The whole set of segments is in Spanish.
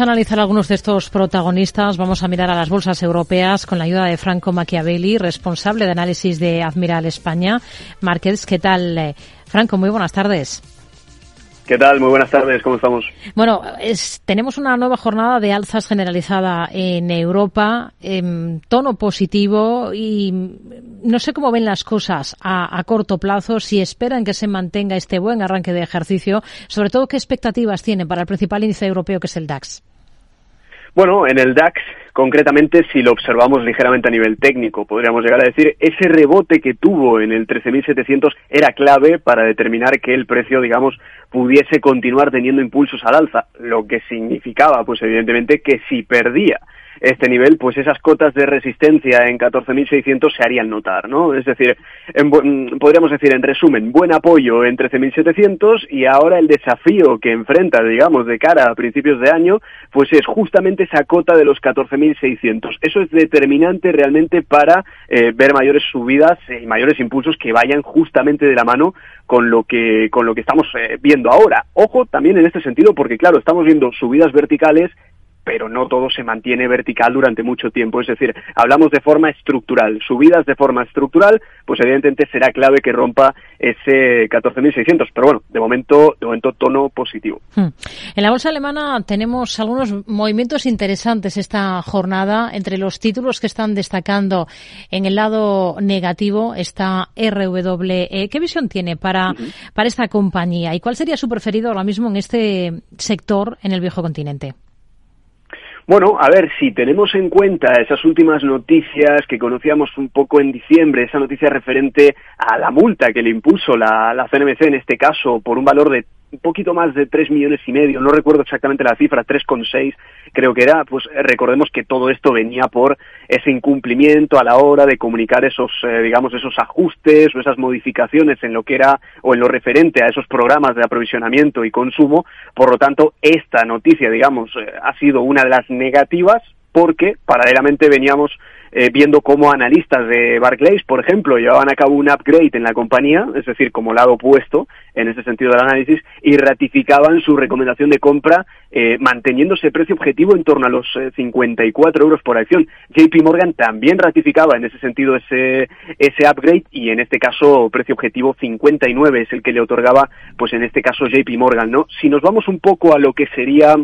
analizar algunos de estos protagonistas. Vamos a mirar a las bolsas europeas con la ayuda de Franco Machiavelli, responsable de análisis de Admiral España. Márquez, ¿qué tal? Eh, Franco, muy buenas tardes. ¿Qué tal? Muy buenas tardes, ¿cómo estamos? Bueno, tenemos una nueva jornada de alzas generalizada en Europa, en tono positivo y no sé cómo ven las cosas a, a, corto plazo, si esperan que se mantenga este buen arranque de ejercicio, sobre todo qué expectativas tienen para el principal índice europeo que es el DAX. Bueno, en el DAX, concretamente, si lo observamos ligeramente a nivel técnico, podríamos llegar a decir, ese rebote que tuvo en el 13.700 era clave para determinar que el precio, digamos, pudiese continuar teniendo impulsos al alza, lo que significaba, pues evidentemente, que si perdía este nivel, pues esas cotas de resistencia en 14.600 se harían notar, ¿no? Es decir, podríamos decir en resumen, buen apoyo en 13.700 y ahora el desafío que enfrenta, digamos, de cara a principios de año, pues es justamente esa cota de los 14.600. Eso es determinante realmente para eh, ver mayores subidas y mayores impulsos que vayan justamente de la mano con lo que con lo que estamos eh, viendo ahora. Ojo también en este sentido porque claro, estamos viendo subidas verticales pero no todo se mantiene vertical durante mucho tiempo. Es decir, hablamos de forma estructural. Subidas de forma estructural, pues evidentemente será clave que rompa ese 14.600. Pero bueno, de momento, de momento tono positivo. Hmm. En la bolsa alemana tenemos algunos movimientos interesantes esta jornada. Entre los títulos que están destacando en el lado negativo está RWE. ¿Qué visión tiene para, para esta compañía? ¿Y cuál sería su preferido ahora mismo en este sector en el viejo continente? Bueno, a ver, si tenemos en cuenta esas últimas noticias que conocíamos un poco en diciembre, esa noticia referente a la multa que le impuso la, la CNMC en este caso por un valor de un poquito más de tres millones y medio, no recuerdo exactamente la cifra, tres con seis creo que era, pues eh, recordemos que todo esto venía por ese incumplimiento a la hora de comunicar esos, eh, digamos, esos ajustes o esas modificaciones en lo que era o en lo referente a esos programas de aprovisionamiento y consumo. Por lo tanto, esta noticia, digamos, eh, ha sido una de las negativas porque paralelamente veníamos eh, viendo cómo analistas de Barclays, por ejemplo, llevaban a cabo un upgrade en la compañía, es decir, como lado opuesto en ese sentido del análisis, y ratificaban su recomendación de compra eh, manteniendo ese precio objetivo en torno a los 54 eh, euros por acción. JP Morgan también ratificaba en ese sentido ese, ese upgrade y en este caso precio objetivo 59 es el que le otorgaba, pues en este caso JP Morgan, ¿no? Si nos vamos un poco a lo que sería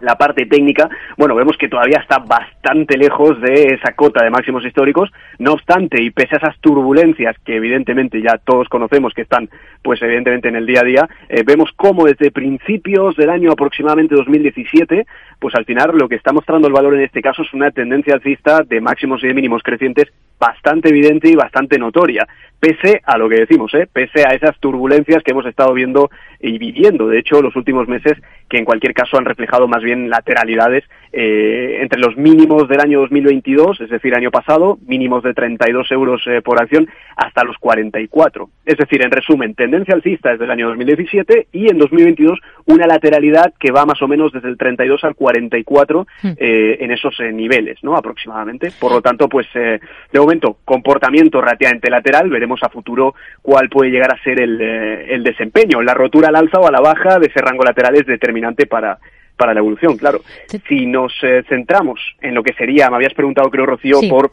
la parte técnica, bueno, vemos que todavía está bastante lejos de esa cota de máximos históricos, no obstante, y pese a esas turbulencias que evidentemente ya todos conocemos que están, pues evidentemente en el día a día, eh, vemos cómo desde principios del año aproximadamente 2017, pues al final lo que está mostrando el valor en este caso es una tendencia alcista de máximos y de mínimos crecientes bastante evidente y bastante notoria, pese a lo que decimos, ¿eh? pese a esas turbulencias que hemos estado viendo y viviendo, de hecho, los últimos meses, que en cualquier caso han reflejado más bien lateralidades eh, entre los mínimos del año 2022, es decir, año pasado, mínimos de 32 euros eh, por acción, hasta los 44. Es decir, en resumen, tendencia alcista desde el año 2017 y en 2022 una lateralidad que va más o menos desde el 32 al 44 hmm. eh, en esos eh, niveles, ¿no? Aproximadamente. Por lo tanto, pues de momento, comportamiento relativamente lateral, veremos a futuro cuál puede llegar a ser el, el desempeño. La rotura al alza o a la baja de ese rango lateral es determinante para para la evolución, claro. Si nos eh, centramos en lo que sería, me habías preguntado, creo, Rocío, por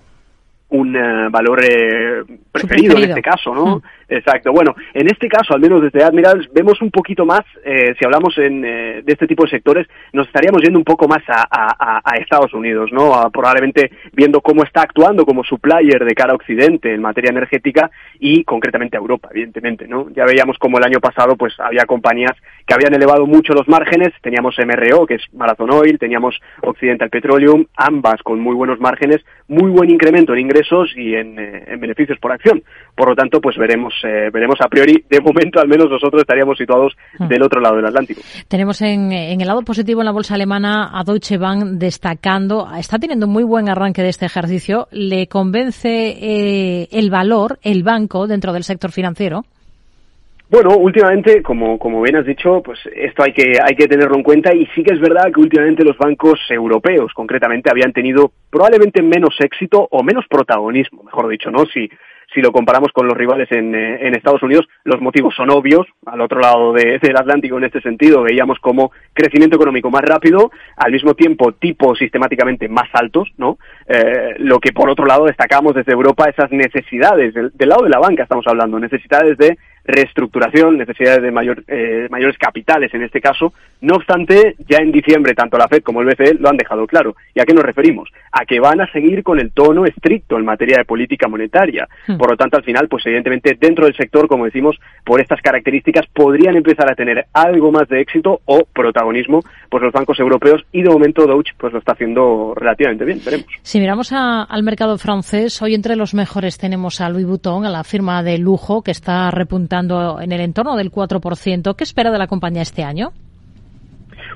un eh, valor eh, preferido, en este caso, ¿no? Mm. Exacto. Bueno, en este caso, al menos desde Admirals, vemos un poquito más, eh, si hablamos en, de este tipo de sectores, nos estaríamos yendo un poco más a, Estados Unidos, ¿no? probablemente viendo cómo está actuando como supplier de cara a Occidente en materia energética y concretamente a Europa, evidentemente, ¿no? Ya veíamos como el año pasado, pues había compañías que habían elevado mucho los márgenes, teníamos MRO, que es Marathon Oil, teníamos Occidental Petroleum, ambas con muy buenos márgenes, muy buen incremento en ingresos y en, en beneficios por acción. Por lo tanto, pues veremos eh, veremos a priori, de momento al menos nosotros estaríamos situados hmm. del otro lado del Atlántico. Tenemos en, el lado positivo en la bolsa alemana a Deutsche Bank destacando, está teniendo un muy buen arranque de este ejercicio. ¿Le convence eh, el valor, el banco dentro del sector financiero? Bueno, últimamente, como, como bien has dicho, pues esto hay que, hay que tenerlo en cuenta y sí que es verdad que últimamente los bancos europeos, concretamente, habían tenido probablemente menos éxito o menos protagonismo, mejor dicho, ¿no? Si, si lo comparamos con los rivales en, eh, en Estados Unidos, los motivos son obvios. Al otro lado de, del Atlántico, en este sentido, veíamos como crecimiento económico más rápido, al mismo tiempo tipos sistemáticamente más altos, ¿no? Eh, lo que por otro lado destacamos desde Europa esas necesidades, del, del lado de la banca estamos hablando, necesidades de reestructuración, necesidades de mayor, eh, mayores capitales en este caso. No obstante, ya en diciembre tanto la Fed como el BCE lo han dejado claro. ¿Y a qué nos referimos? A que van a seguir con el tono estricto en materia de política monetaria. Hmm. Por lo tanto, al final, pues evidentemente dentro del sector, como decimos, por estas características podrían empezar a tener algo más de éxito o protagonismo pues los bancos europeos y de momento Deutsche pues lo está haciendo relativamente bien, veremos. Si miramos al mercado francés, hoy entre los mejores tenemos a Louis Vuitton, a la firma de lujo que está repuntando en el entorno del 4%. ¿Qué espera de la compañía este año?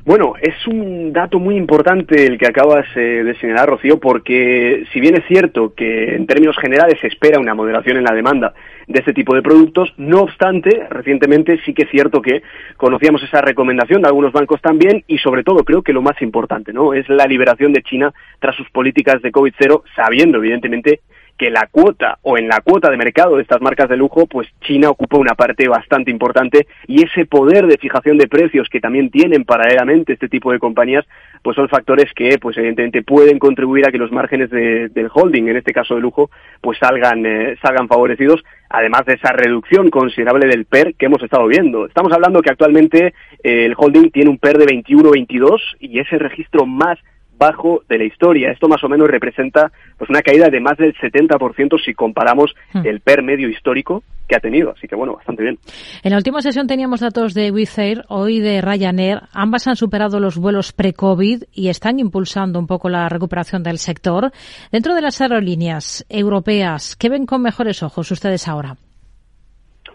Bueno, es un dato muy importante el que acabas eh, de señalar, Rocío, porque si bien es cierto que en términos generales se espera una moderación en la demanda de este tipo de productos, no obstante, recientemente sí que es cierto que conocíamos esa recomendación de algunos bancos también y sobre todo creo que lo más importante, ¿no? Es la liberación de China tras sus políticas de COVID-0, sabiendo evidentemente que la cuota o en la cuota de mercado de estas marcas de lujo, pues China ocupa una parte bastante importante y ese poder de fijación de precios que también tienen paralelamente este tipo de compañías, pues son factores que, pues evidentemente pueden contribuir a que los márgenes del holding, en este caso de lujo, pues salgan, eh, salgan favorecidos, además de esa reducción considerable del PER que hemos estado viendo. Estamos hablando que actualmente eh, el holding tiene un PER de 21-22 y es el registro más bajo de la historia. Esto más o menos representa pues una caída de más del 70% si comparamos hmm. el PER medio histórico que ha tenido. Así que bueno, bastante bien. En la última sesión teníamos datos de Wizz Air, hoy de Ryanair. Ambas han superado los vuelos pre-COVID y están impulsando un poco la recuperación del sector. Dentro de las aerolíneas europeas, ¿qué ven con mejores ojos ustedes ahora?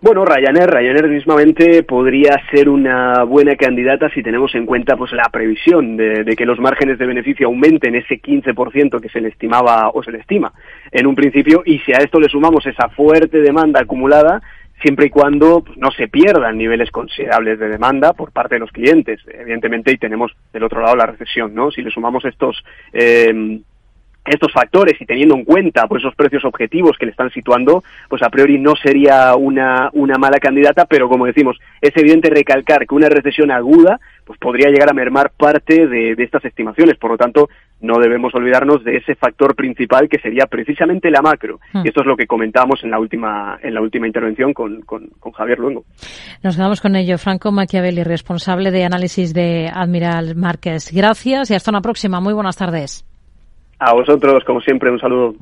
Bueno, Ryanair, Ryanair mismamente podría ser una buena candidata si tenemos en cuenta pues la previsión de, que los márgenes de beneficio aumenten ese 15% que se le estimaba o se le estima en un principio y si a esto le sumamos esa fuerte demanda acumulada, siempre y cuando pues, no se pierdan niveles considerables de demanda por parte de los clientes, evidentemente, y tenemos del otro lado la recesión, ¿no? Si le sumamos estos eh, estos factores y teniendo en cuenta pues esos precios objetivos que le están situando, pues a priori no sería una, una mala candidata, pero como decimos, es evidente recalcar que una recesión aguda pues podría llegar a mermar parte de, estas estimaciones. Por lo tanto, no debemos olvidarnos de ese factor principal que sería precisamente la macro. Hmm. Y esto es lo que comentábamos en la última, en la última intervención con, con, con Javier Luengo. Nos quedamos con ello. Franco Machiavelli, responsable de análisis de Admiral Márquez. Gracias y hasta una próxima. Muy buenas tardes. A vosotros, como siempre, un saludo.